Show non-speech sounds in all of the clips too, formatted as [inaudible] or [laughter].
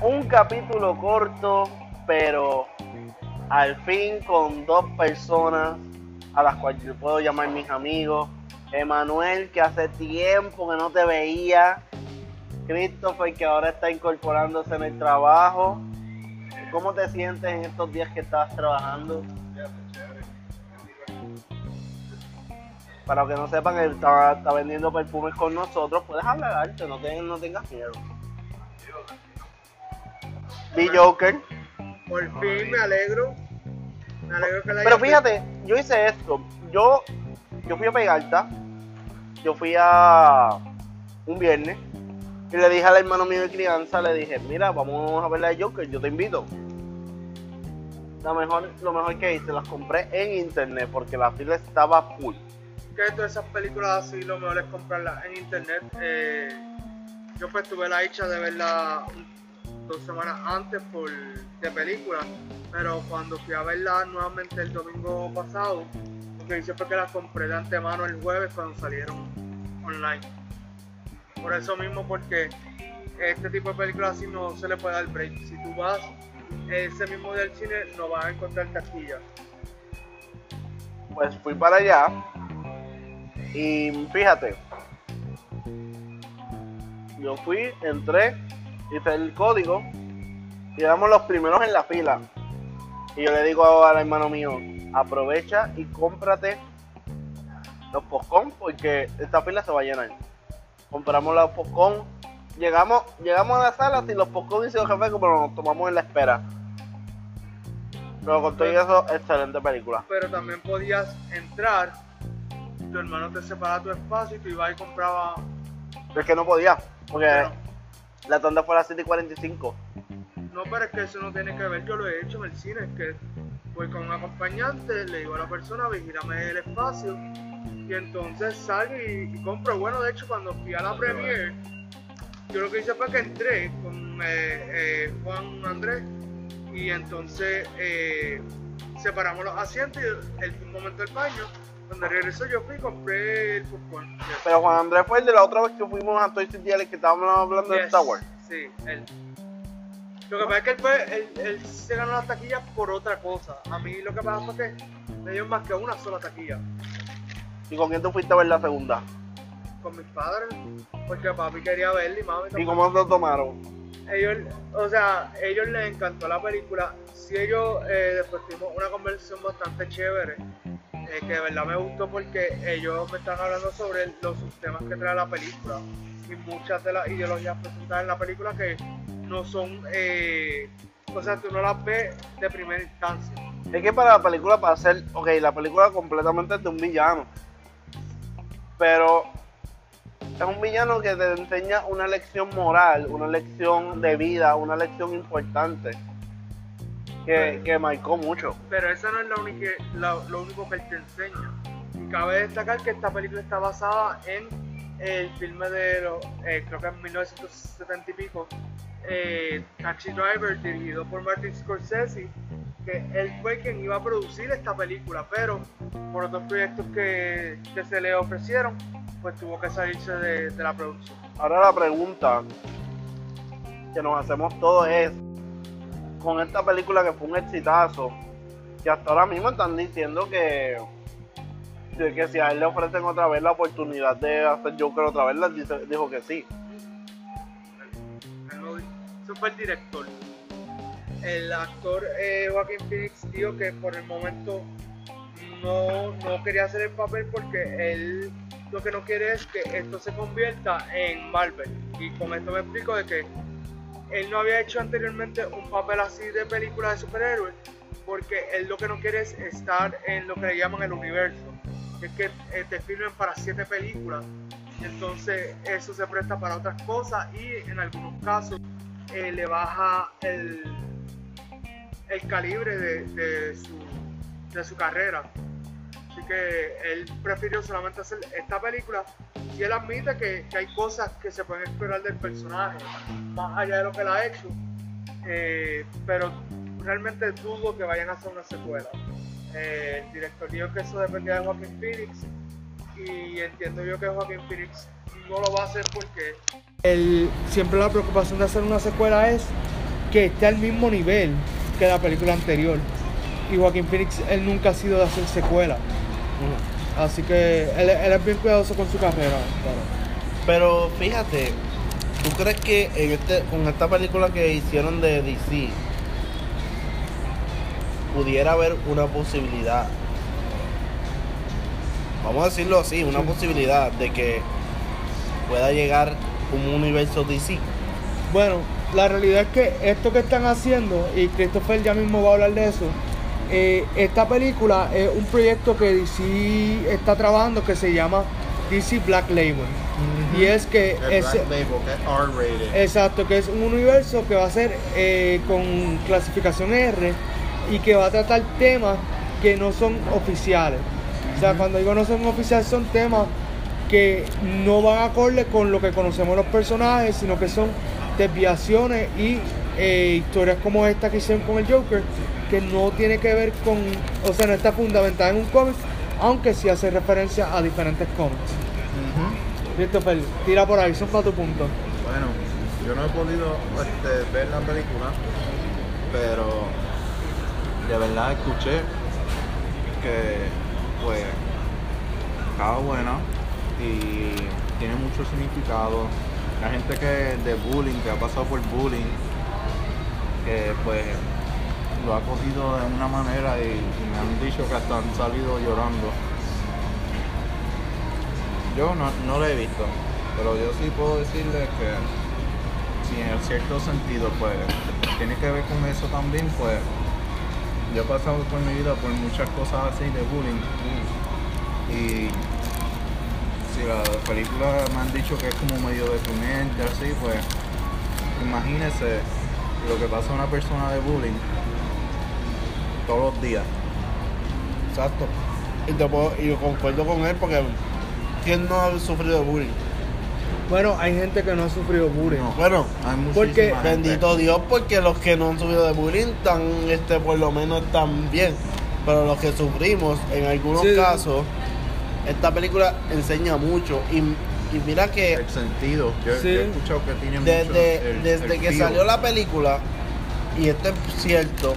Un capítulo corto, pero al fin con dos personas a las cuales yo puedo llamar mis amigos. Emanuel, que hace tiempo que no te veía. Christopher, que ahora está incorporándose en el trabajo. ¿Cómo te sientes en estos días que estás trabajando? Para los que no sepan, él está, está vendiendo perfumes con nosotros. Puedes hablar no, no tengas miedo. B Joker. Por fin me alegro. Me alegro que la Pero fíjate, yo hice esto. Yo, yo fui a Pegalta. Yo fui a un viernes. Y le dije al hermano mío de crianza, le dije, mira, vamos a ver la de Joker, yo te invito. La mejor, lo mejor que hice, las compré en internet porque la fila estaba full que todas esas películas así lo mejor es comprarlas en internet. Eh, yo pues tuve la dicha de verla dos semanas antes por de película, pero cuando fui a verla nuevamente el domingo pasado, lo que hice fue que las compré de antemano el jueves cuando salieron online. Por eso mismo, porque este tipo de películas así no se le puede dar break. Si tú vas ese mismo del cine, no vas a encontrar taquilla. Pues fui para allá y fíjate, yo fui, entré, hice el código y éramos los primeros en la fila. Y yo le digo al hermano mío, aprovecha y cómprate los postcon porque esta fila se va a llenar. Compramos los postcon, llegamos, llegamos a la sala sin los postcon y sin los jefes, pero nos tomamos en la espera. Pero con todo eso, excelente película. Pero también podías entrar tu hermano te separaba tu espacio y tú ibas y compraba. es que no podía, porque la tanda fue a las 7 y 45. No, pero es que eso no tiene que ver, yo lo he hecho en el cine, es que voy con un acompañante, le digo a la persona, vigírame el espacio, y entonces salgo y, compro. Bueno, de hecho, cuando fui a la premiere, yo lo que hice fue que entré con eh, eh, Juan Andrés, y entonces eh, separamos los asientos y el, el momento del baño cuando regresó yo fui y compré el popcorn. Pero Juan Andrés fue el de la otra vez que fuimos a Toy City que estábamos hablando de Star Wars. Sí, él. Lo que pasa es que él, fue, él, se ganó las taquillas por otra cosa. A mí lo que pasa fue que me dio más que una sola taquilla. ¿Y con quién tú fuiste a ver la segunda? Con mis padres, porque papi quería verla y mami también. ¿Y cómo lo tomaron? Ellos, o sea, ellos les encantó la película. Si ellos eh, después tuvimos una conversación bastante chévere eh, que de verdad me gustó porque ellos me están hablando sobre los sistemas que trae la película y muchas de las ideologías presentadas en la película que no son, eh, o sea, tú no las ves de primera instancia. Es que para la película, para hacer, ok, la película completamente de un villano, pero es un villano que te enseña una lección moral, una lección de vida, una lección importante que, que marcó mucho. Pero eso no es lo único, lo, único que él te enseña. Cabe destacar que esta película está basada en el filme de, los, eh, creo que en 1970 y pico, eh, Taxi Driver, dirigido por Martin Scorsese, que él fue quien iba a producir esta película, pero por otros proyectos que, que se le ofrecieron, pues tuvo que salirse de, de la producción. Ahora la pregunta que nos hacemos todos es, con esta película que fue un exitazo, que hasta ahora mismo están diciendo que, que si a él le ofrecen otra vez la oportunidad de hacer Joker otra vez, dice, dijo que sí. Eso fue el director. El actor eh, Joaquín Phoenix dijo que por el momento no, no quería hacer el papel porque él lo que no quiere es que esto se convierta en Marvel. Y con esto me explico de que él no había hecho anteriormente un papel así de película de superhéroes porque él lo que no quiere es estar en lo que le llaman el universo, que es que eh, te filmen para siete películas, entonces eso se presta para otras cosas y en algunos casos eh, le baja el, el calibre de, su, de su carrera. Así que él prefirió solamente hacer esta película y él admite que, hay cosas que se pueden esperar del personaje, más allá de lo que él ha hecho, eh, pero realmente dudo que vayan a hacer una secuela. Eh, el director dijo que eso dependía de Joaquin Phoenix y entiendo yo que Joaquín Phoenix no lo va a hacer porque el, siempre la preocupación de hacer una secuela es que esté al mismo nivel que la película anterior. Y Joaquín Phoenix, él nunca ha sido de hacer secuela. Así que él, él es bien cuidadoso con su carrera. Pero fíjate, ¿tú crees que en este, con esta película que hicieron de DC pudiera haber una posibilidad? Vamos a decirlo así, una Sí. posibilidad de que pueda llegar un universo DC. Bueno, la realidad es que esto que están haciendo, y Christopher ya mismo va a hablar de eso, eh, esta película es un proyecto que DC está trabajando que se llama DC Black Label. Y es que El es, Black Label, que es R-rated. exacto, que es un universo que va a ser eh, con clasificación R y que va a tratar temas que no son oficiales. O sea, cuando digo no son oficiales son temas que no van acorde con lo que conocemos los personajes, sino que son desviaciones y eh, historias como esta que hicieron con el Joker, que no tiene que ver con, o sea, no está fundamentada en un cómic, aunque sí hace referencia a diferentes cómics. Ujú. Christopher, tira por ahí, son para tu punto. Bueno, yo no he podido este, ver la película, pero de verdad escuché que pues estaba buena y tiene mucho significado. La gente que de bullying, que ha pasado por bullying, que pues lo ha cogido de una manera y, me han dicho que hasta han salido llorando. Yo no, no lo he visto, pero yo sí puedo decirle que si en cierto sentido pues tiene que ver con eso también, pues yo he pasado por mi vida por muchas cosas así de bullying y si la película me han dicho que es como medio deprimente así, pues imagínese lo que pasa a una persona de bullying todos los días. Exacto. Y, te puedo- y yo concuerdo con él porque ¿quién no ha sufrido bullying? Bueno, hay gente que no ha sufrido bullying. No. Bueno, Hay Porque- gente. bendito Dios porque los que no han sufrido de bullying están, este, por lo menos están bien. Pero los que sufrimos, en algunos Sí. casos, esta película enseña mucho. Y, y mira que el sentido. Yo, Sí. yo he escuchado que tiene mucho desde, el- desde el que feel. salió la película, y esto es cierto,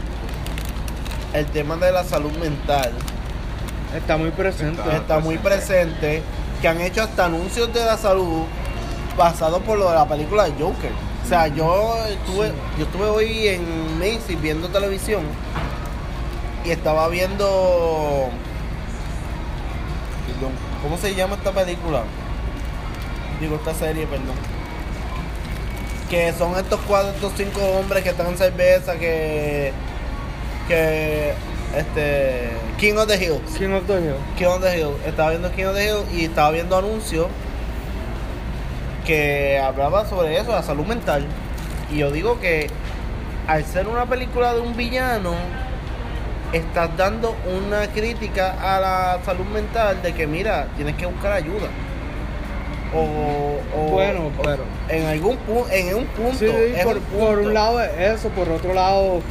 el tema de la salud mental Está muy presente. Está- está muy presente, que han hecho hasta anuncios de la salud basados por lo de la película de Joker. O sea, yo estuve, yo estuve hoy en Macy's viendo televisión y estaba viendo perdón, ¿cómo se llama esta película? Digo esta serie, perdón. Que son estos cuatro, estos cinco hombres que están en cerveza, que que este King of the Hills. King of the Hill. King of the Hill. Estaba viendo King of the Hill y estaba viendo anuncios que hablaba sobre eso, la salud mental. Y yo digo que al ser una película de un villano, estás dando una crítica a la salud mental de que mira, tienes que buscar ayuda. O, o- Bueno, pero- en algún punto, en un punto, Sí, es por, un por punto. un lado es eso, por otro lado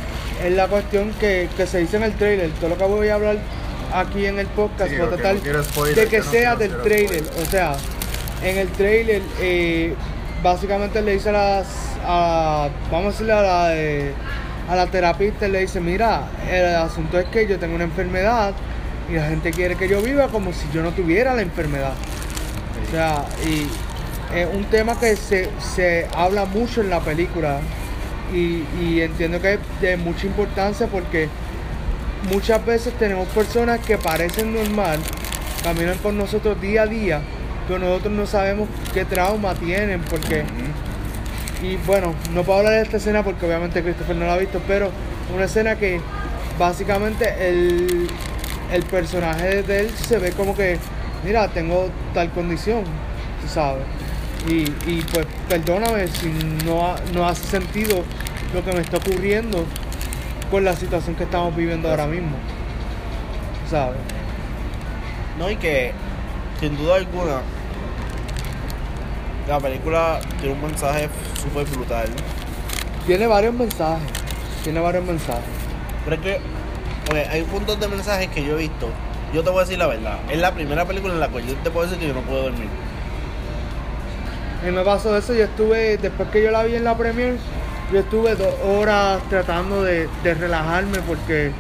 es la cuestión que, que se dice en el trailer. Todo lo que voy a hablar aquí en el podcast Sí, voy a lo que tratar no quiero spoiler, de que no sea del trailer. spoiler. O sea, en el trailer eh, básicamente le dice a las, a- vamos a decirle a la, de- a la terapista, le dice, mira, el asunto es que yo tengo una enfermedad y la gente quiere que yo viva como si yo no tuviera la enfermedad. O sea, y es un tema que se, se habla mucho en la película y, y entiendo que es de mucha importancia porque muchas veces tenemos personas que parecen normal, caminan con nosotros día a día, pero nosotros no sabemos qué trauma tienen porque... Y bueno, no puedo hablar de esta escena porque obviamente Christopher no la ha visto, pero una escena que básicamente el, el personaje de él se ve como que, mira, tengo tal condición, tú sabes. Y, y pues perdóname si no, no hace sentido lo que me está ocurriendo con la situación que estamos viviendo ahora mismo. ¿Sabes? No, y que sin duda alguna la película tiene un mensaje súper brutal. Tiene varios mensajes. Tiene varios mensajes. Pero es que hay puntos de mensajes que yo he visto yo te voy a decir la verdad. Es la primera película en la cual yo te puedo decir que yo no puedo dormir. Mí me pasó eso, yo estuve, después que yo la vi en la premier, yo estuve dos horas tratando de, de relajarme porque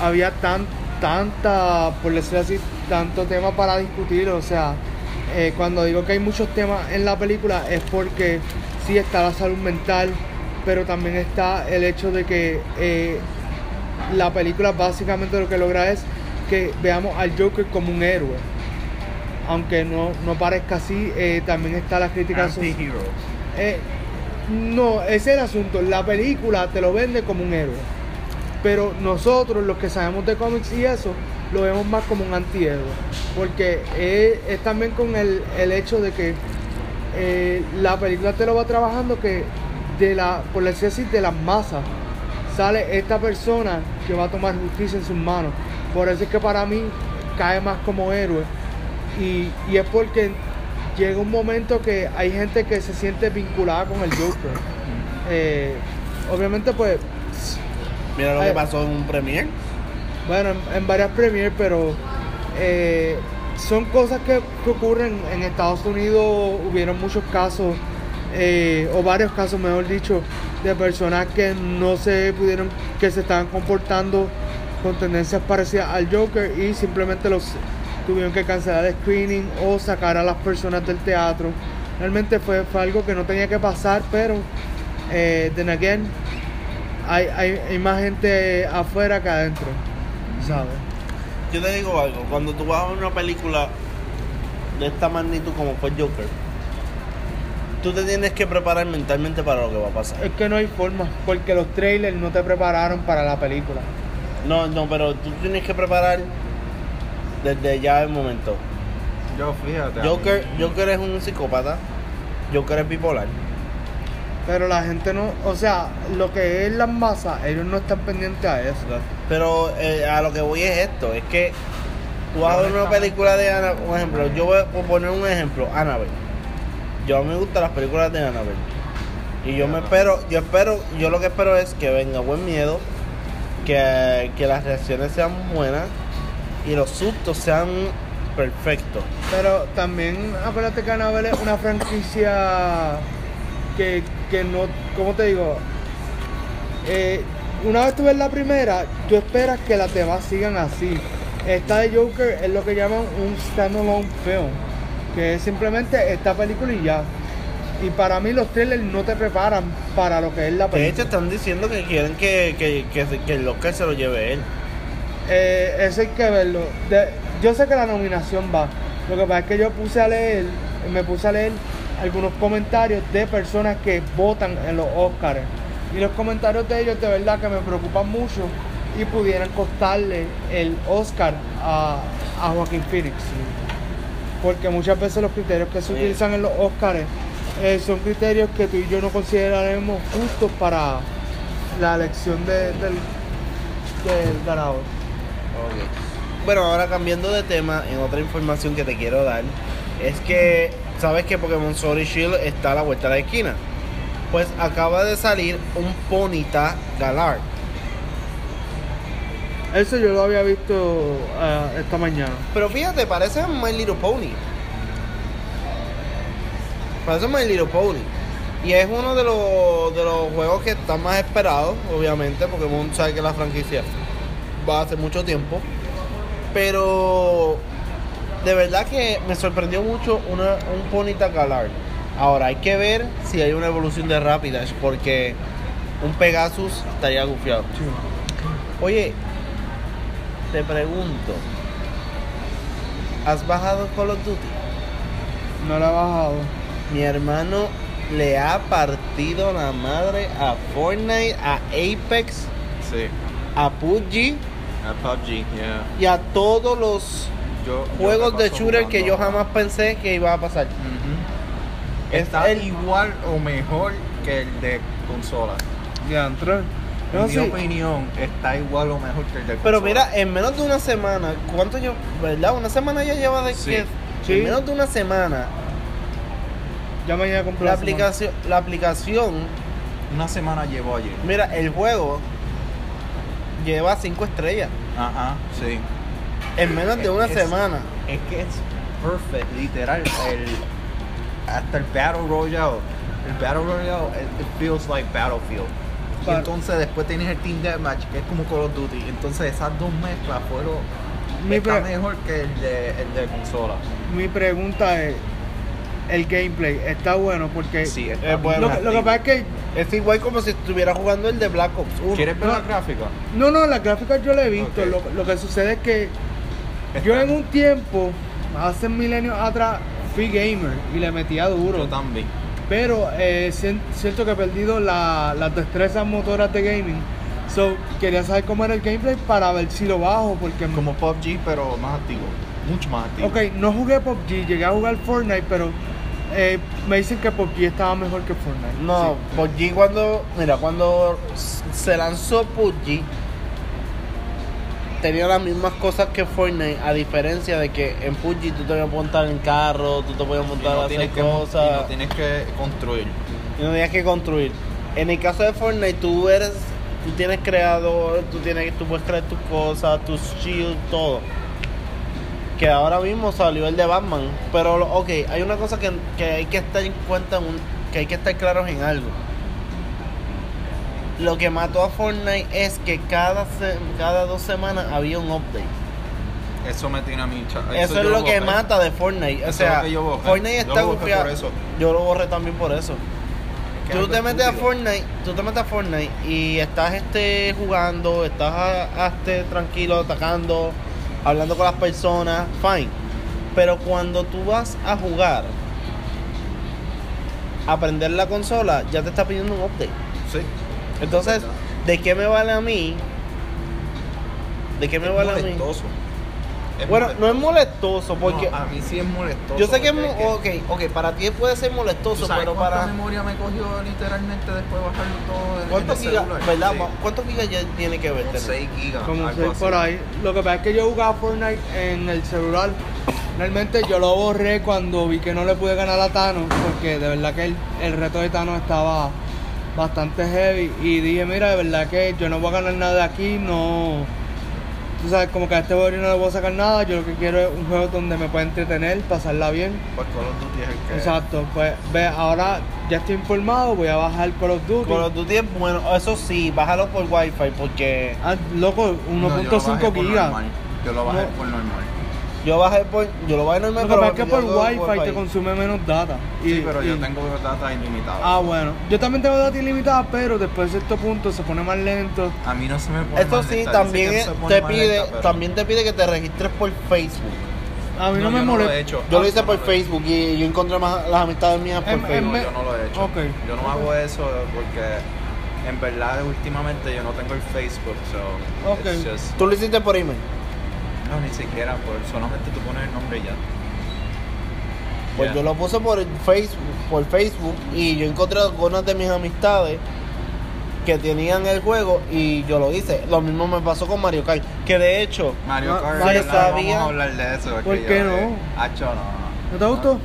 había tan, tanta, por decirlo así, tanto tema para discutir. O sea, eh, cuando digo que hay muchos temas en la película es porque sí está la salud mental, pero también está el hecho de que eh, la película básicamente lo que logra es que veamos al Joker como un héroe. Aunque no, no parezca así, eh, también está la crítica social. Eh, no, ese es el asunto. La película te lo vende como un héroe. Pero nosotros, los que sabemos de cómics y eso, lo vemos más como un antihéroe. Porque es, es también con el, el hecho de que eh, la película te lo va trabajando que de la, por decir de las masas sale esta persona que va a tomar justicia en sus manos. Por eso es que para mí cae más como héroe. Y, y es porque llega un momento que hay gente que se siente vinculada con el Joker. Eh, obviamente, pues, Mira lo que pasó en un premier. bueno, en, en varias premiers, pero eh, son cosas que, que ocurren en Estados Unidos. Hubieron muchos casos, eh, o varios casos, mejor dicho, de personas que no se pudieron, que se estaban comportando con tendencias parecidas al Joker y simplemente los tuvieron que cancelar el screening o sacar a las personas del teatro. Realmente fue, fue algo que no tenía que pasar, pero eh, then again, hay, hay, hay más gente afuera que adentro, ¿sabes? Yo te digo algo, cuando tú vas a ver una película de esta magnitud como fue Joker, tú te tienes que preparar mentalmente para lo que va a pasar. Es que no hay forma, porque los trailers no te prepararon para la película. No, no, pero tú tienes que preparar desde ya el momento. Yo fíjate. Joker, Joker es un psicópata, Joker es bipolar. Pero la gente no, o sea, lo que es las masas, ellos no están pendientes a eso. Pero eh, a lo que voy es esto, es que tú vas a ver una película de Annabelle, por ejemplo, yo voy a poner un ejemplo, Annabelle. Yo a mí me gustan las películas de Annabelle. Y yo me espero, yo espero, yo lo que espero es que venga buen miedo, que, que las reacciones sean buenas y los sustos sean perfectos. Pero también acuérdate que Annabelle es una franquicia que, que no, ¿cómo te digo? Eh, una vez tú ves la primera, tú esperas que las demás sigan así. Esta de Joker es lo que llaman un standalone film, que es simplemente esta película y ya. Y para mí los trailers no te preparan para lo que es la De película. hecho están diciendo que quieren que, que, que, que el Oscar se lo lleve él. Eh, eso hay que verlo. De- yo sé que la nominación va. Lo que pasa es que yo puse a leer, me puse a leer algunos comentarios de personas que votan en los Oscars. Y los comentarios de ellos de verdad que me preocupan mucho y pudieran costarle el Oscar a, a Joaquín Phoenix. Porque muchas veces los criterios que se utilizan en los Oscars eh, son criterios que tú y yo no consideraremos justos para la elección de- del, del ganador. Bueno, ahora cambiando de tema, en otra información que te quiero dar, es que sabes que Pokémon Sword y Shield está a la vuelta de la esquina. Pues acaba de salir un Ponita Galar. Eso yo lo había visto ah, esta mañana. Pero fíjate, parece My Little Pony. Parece My Little Pony. Y es uno de los, de los juegos que están más esperados, obviamente, Pokémon sabe que la franquicia va hace mucho tiempo. Pero de verdad que me sorprendió mucho una, un Ponyta Galar. Ahora hay que ver si hay una evolución de Rapidash, porque un Pegasus estaría gufiado. Oye, te pregunto, ¿has bajado Call of Duty? No la he bajado. Mi hermano le ha partido la madre a Fortnite, a Apex, Sí. a PUBG A PUBG, yeah. y a todos los Yo, juegos de shooter que yo jamás pensé que iba a pasar. Está el- igual o mejor que el de consola. Ya entró. En No, mi sí. opinión, está igual o mejor que el de Pero consola. mira, en menos de una semana, ¿cuánto yo, verdad? Una semana ya lleva de Sí. que Sí. en menos de una semana Ya mañana compré la la aplicación, la aplicación, Una semana llevo ayer. mira, el juego lleva cinco estrellas. Ajá, sí. En menos de una Es- semana. Es que es perfect, literal. El, hasta el Battle Royale. El Battle Royale, it, it feels like Battlefield. Y entonces después tienes el Team Deathmatch, que es como Call of Duty. Entonces esas dos mezclas fueron. Mi está pre- mejor que el de, el de consola. Mi pregunta es, el gameplay está bueno porque Sí, está es bueno. lo, que- lo que pasa es que Es igual como si estuviera jugando el de Black Ops 1. ¿Quieres ver No. la gráfica? no, no, las gráficas yo las he visto. Lo, lo que sucede es que yo en un tiempo, hace milenios atrás, fui gamer y le metía duro. Yo también. Pero eh, sien- siento que he perdido la- las destrezas motoras de gaming. So, quería saber cómo era el gameplay para ver si lo bajo. Porque Como PUBG, pero más activo. Mucho más activo. Ok, no jugué PUBG, llegué a jugar Fortnite, pero eh, me dicen que PUBG estaba mejor que Fortnite. No, PUBG cuando, mira, cuando se lanzó PUBG tenía las mismas cosas que Fortnite, a diferencia de que en PUBG tú te podías montar en carro, tú te podías montar a no, hacer tienes que, y cosas no tienes que construir. y no tenías que construir. En el caso de Fortnite tú eres, tú tienes creador, tú tienes, tú puedes crear tus cosas, tus shields, todo. Que ahora mismo salió el de Batman, pero ok, hay una cosa que, que hay que estar en cuenta, en un- que hay que estar claros en algo. Lo que mató a Fortnite es que cada, se- cada dos semanas había un update. Eso me tiene a mí. Eso, yo es lo que mata de Fortnite. O Eso sea, yo. Fortnite está eso. Yo lo borré también por eso. Es que Tú te metes a. Fortnite, tú te metes a Fortnite y estás este jugando, estás a- a este, tranquilo, atacando, hablando con las personas, fine. Pero cuando tú vas a jugar, a prender la consola, ya te está pidiendo un update. Sí. Entonces. ¿de qué me vale a mí? ¿De qué me Es vale a mí? Es Bueno, no es molestoso. porque No, a mí sí es molestoso. yo sé que es mo- ok, ok, para ti puede ser ¿Tú molestoso, sabes pero cuánta para memoria me cogió literalmente después de bajarlo todo en- ¿cuántos gigas, celular? verdad? Sí. ¿Cuántos gigas ya tiene que ver? Como tener? 6 gigas. Como algo seis así. por ahí. Lo que pasa es que yo jugaba Fortnite en el celular. Realmente yo lo borré cuando vi que no le pude ganar a Thanos, porque de verdad que el, el reto de Thanos estaba bastante heavy. Y dije, mira, de verdad que yo no voy a ganar nada de aquí, no. Tú sabes, como que a este juego yo no le voy a sacar nada. Yo lo que quiero es un juego donde me pueda entretener, pasarla bien. Pues Call of Duty es el que. Exacto, pues ve, ahora ya estoy informado, voy a bajar Call of Duty. Call of Duty es bueno, eso sí, bájalo por wifi porque Ah, loco, No, yo lo bajé 1.5 por gigas. Yo lo bajé No. por normal. Yo bajé por, yo lo bajé normal, Lo que pasa es que por wifi te consume menos data. Y- Sí, pero yo tengo data ilimitada. Ah, bueno. Yo también tengo data ilimitada, pero después de cierto punto se pone más lento. A mí no se me pone Esto más sí, lenta, también es- te pide, lenta, pero- también te pide que te registres por Facebook. A mí no, No, me yo no lo he molesta. hecho. Yo lo Ah, hice no, por no. Facebook y yo encontré más las amistades mías por Facebook. yo no lo he hecho. Ok. Yo no hago eso porque en verdad últimamente yo no tengo el Facebook, so Ok. it's just- Tú lo hiciste por email. No ni siquiera por solamente tú pones el nombre y ya. Pues Yeah. yo lo puse por Facebook, por Facebook y yo encontré algunas de mis amistades que tenían el juego y yo lo hice. Lo mismo me pasó con Mario Kart, que de hecho Mario Kart, no sabía- vamos a hablar de eso. es ¿Por que qué yo, no? eh, no. ¿No te gustó?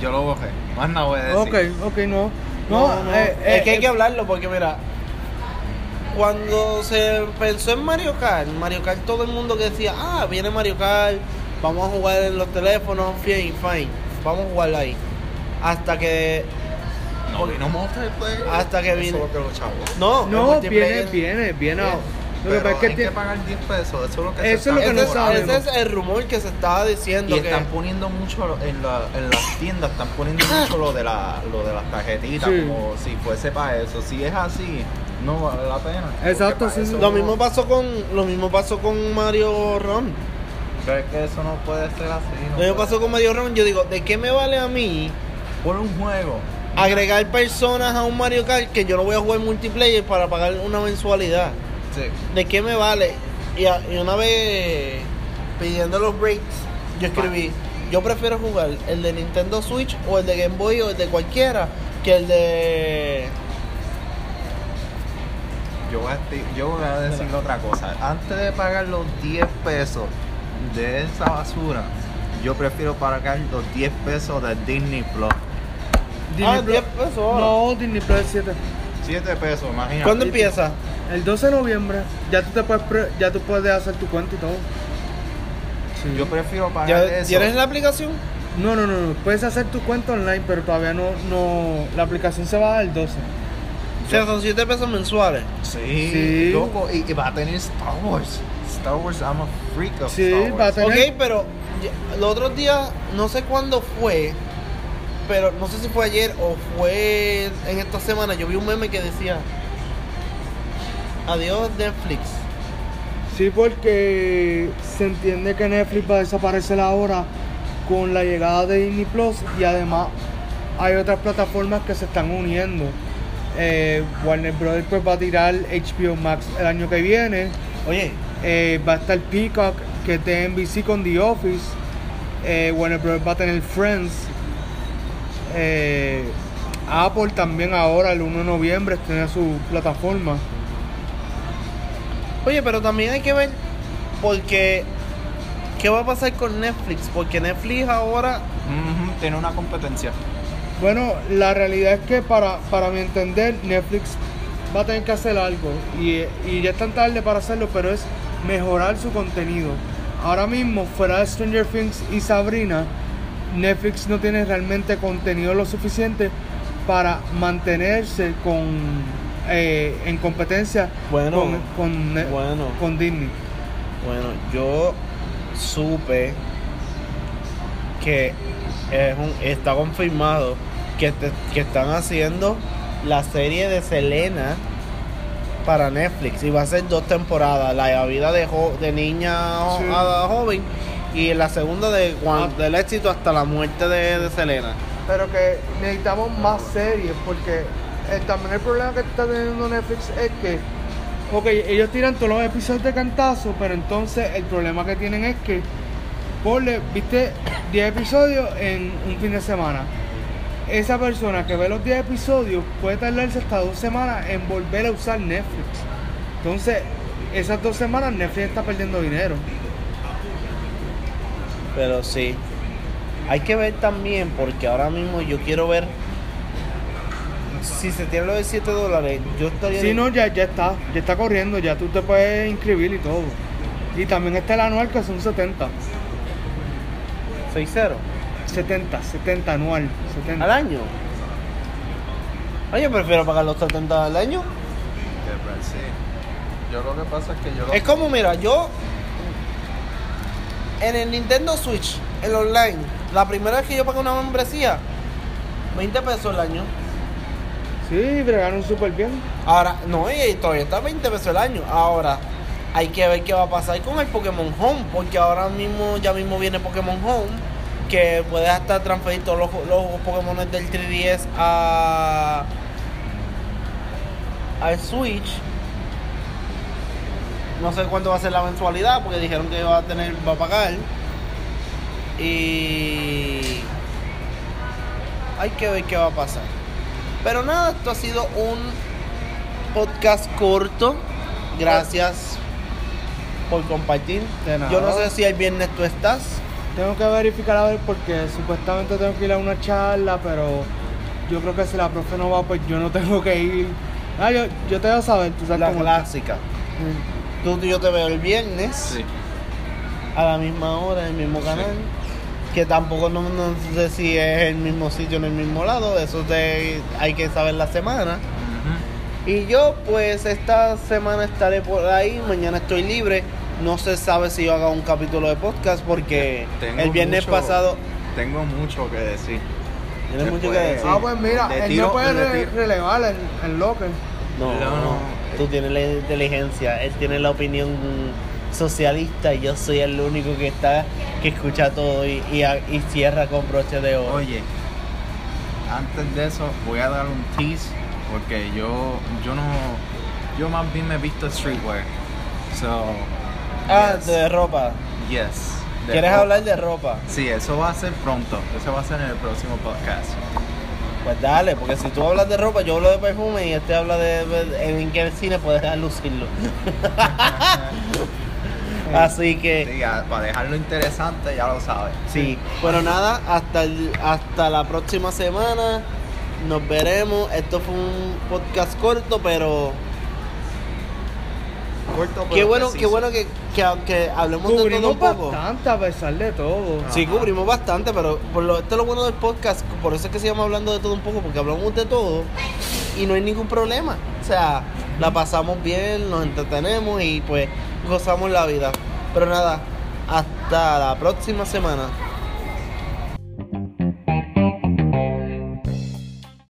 Yo lo bajé. Más no voy a decir. Ok, ok, no. No, No, no, eh, es eh, que hay que eh, hablarlo porque mira, cuando se pensó en Mario Kart, Mario Kart todo el mundo que decía, ah, viene Mario Kart, vamos a jugar en los teléfonos, fine, fine, vamos a jugar ahí. Hasta que, No vino multiplayer. Hasta que vino- no, No, multiplayer- viene, viene, viene. Lo que pasa es que hay que pagar 10 pesos. Eso es lo que Eso se es lo que está no ese, es, sabemos. ese es el rumor que se estaba diciendo Y que están poniendo mucho lo- en, la, en las tiendas, están poniendo mucho lo de, la, lo de las tarjetitas, Sí. como si fuese para eso. Si es así, no vale la pena. Exacto, sí, eso lo mismo pasó con lo mismo pasó con Mario Run. Pero es que eso no puede ser así. no Lo mismo pasó con Mario Run. Yo digo, ¿de qué me vale a mí Por un juego. agregar personas a un Mario Kart que yo no voy a jugar multiplayer para pagar una mensualidad? Sí. ¿De qué me vale? Y, a- y una vez pidiendo los breaks, yo escribí, yo prefiero jugar el de Nintendo Switch o el de Game Boy o el de cualquiera que el de... Yo voy, a, esti- yo voy a decir otra cosa. Antes de pagar los 10 pesos de esa basura, yo prefiero pagar los 10 pesos de Disney Plus. Disney Ah, Plus- 10 pesos ahora. No, Disney Plus 7. 7 pesos, imagínate. ¿Cuándo empieza? El 12 de noviembre ya tú te puedes pre- ya tú puedes hacer tu cuenta y todo. Sí. Yo prefiero pagar ¿Ya- eso. ¿Tienes la aplicación? No, no, no, no. Puedes hacer tu cuenta online, pero todavía no, no. La aplicación se va a dar el 12. O sea, son 7 pesos mensuales. Sí, Sí. loco, y, y va a tener Star Wars. Star Wars, I'm a freak of Sí, Star va a Wars. tener- Ok, pero los otros días, no sé cuándo fue, pero no sé si fue ayer o fue en esta semana, yo vi un meme que decía, adiós Netflix. Sí, porque se entiende que Netflix va a desaparecer ahora con la llegada de Disney Plus y además hay otras plataformas que se están uniendo. Eh, Warner Brothers pues va a tirar HBO Max el año que viene. Oye, Eh, va a estar Peacock, que es de NBC con The Office. Eh, Warner Bros. va a tener Friends. Apple también ahora, el 1 de noviembre, tiene su plataforma. Oye, pero también hay que ver porque qué va a pasar con Netflix, porque Netflix ahora, tiene una competencia. Bueno, la realidad es que para, para mi entender, Netflix va a tener que hacer algo. Y, y ya es tan tarde para hacerlo, pero es mejorar su contenido. Ahora mismo, fuera de Stranger Things y Sabrina, Netflix no tiene realmente contenido lo suficiente para mantenerse con eh, en competencia Bueno, con, con, bueno. con Disney. bueno, yo supe que es un- está confirmado que, te- que están haciendo la serie de Selena para Netflix y va a ser dos temporadas, la vida de, jo- de niña Sí. a joven y la segunda de cuan- Ah. del éxito hasta la muerte de, de Selena. Pero que necesitamos más series porque eh, también el problema que está teniendo Netflix es que, ok, ellos tiran todos los episodios de cantazo, pero entonces el problema que tienen es que, ponle, viste 10 episodios en un fin de semana. Esa persona que ve los 10 episodios puede tardarse hasta dos semanas en volver a usar Netflix. Entonces, esas dos semanas Netflix está perdiendo dinero. Pero sí, hay que ver también porque ahora mismo yo quiero ver si se tiene lo de 7 dólares, yo estaría... Sí, no, ya, ya está, ya está corriendo, ya tú te puedes inscribir y todo. Y también está el anual que son 70. 6-0 70, 70 anual, 70. al año. Oye, yo prefiero pagar los 70 al año. Pues, sí. Yo lo que pasa es que yo lo- Es como, mira, yo en el Nintendo Switch, el online, la primera vez que yo pagué una membresía, 20 pesos al año. Sí, bregaron súper bien. Ahora, no, y todavía está 20 pesos al año. Ahora, hay que ver qué va a pasar con el Pokémon Home, porque ahora mismo, ya mismo viene Pokémon Home, que puedes hasta transferir todos los, los Pokémon del 3DS a al Switch. No sé cuánto va a ser la mensualidad, porque dijeron que va a tener, va a pagar. Y hay que ver qué va a pasar. Pero nada, esto ha sido un podcast corto. Gracias por compartir. De nada. Yo no sé si el viernes tú estás. Tengo que verificar a ver porque supuestamente tengo que ir a una charla, pero yo creo que si la profe no va, pues yo no tengo que ir. Ah, yo, yo te voy a saber, tú sabes La cómo clásica. Sí. Tú yo te veo el viernes Sí. a la misma hora en el mismo canal. Que tampoco no, no sé si es el mismo sitio en el mismo lado. Eso te, hay que saber la semana. Y yo pues esta semana estaré por ahí, mañana estoy libre. No se sabe si yo haga un capítulo de podcast porque Tengo el viernes mucho- pasado... Tengo mucho que decir. Tienes mucho que decir. Ah, pues mira, Le él tiro- no puede re- relevar el, el locker. No, No, no, no. Tú tienes la inteligencia, él tiene la opinión socialista y yo soy el único que está que escucha todo y, y, y cierra con broche de oro. Oye, antes de eso voy a dar un tease porque yo yo no yo más bien me he visto streetwear. So ah, yes, de ropa. yes. De ¿Quieres ropa. hablar de ropa? Sí, eso va a ser pronto. Eso va a ser en el próximo podcast. Pues dale, porque si tú hablas de ropa, yo hablo de perfume y este habla de, de- en qué cine puedes lucirlo. [laughs] [laughs] [laughs] Así que Sí, ya, para dejarlo interesante, ya lo sabes. sí, pero nada, hasta el- hasta la próxima semana. Nos veremos. Esto fue un podcast corto, pero corto, pero Qué bueno, qué bueno que, que aunque hablemos de todo un poco. bastante a pesar de todo. Sí, cubrimos bastante, pero por lo, esto es lo bueno del podcast, por eso es que sigamos hablando de todo un poco, porque hablamos de todo y no hay ningún problema. O sea, la pasamos bien, nos entretenemos y pues gozamos la vida. Pero nada, hasta la próxima semana.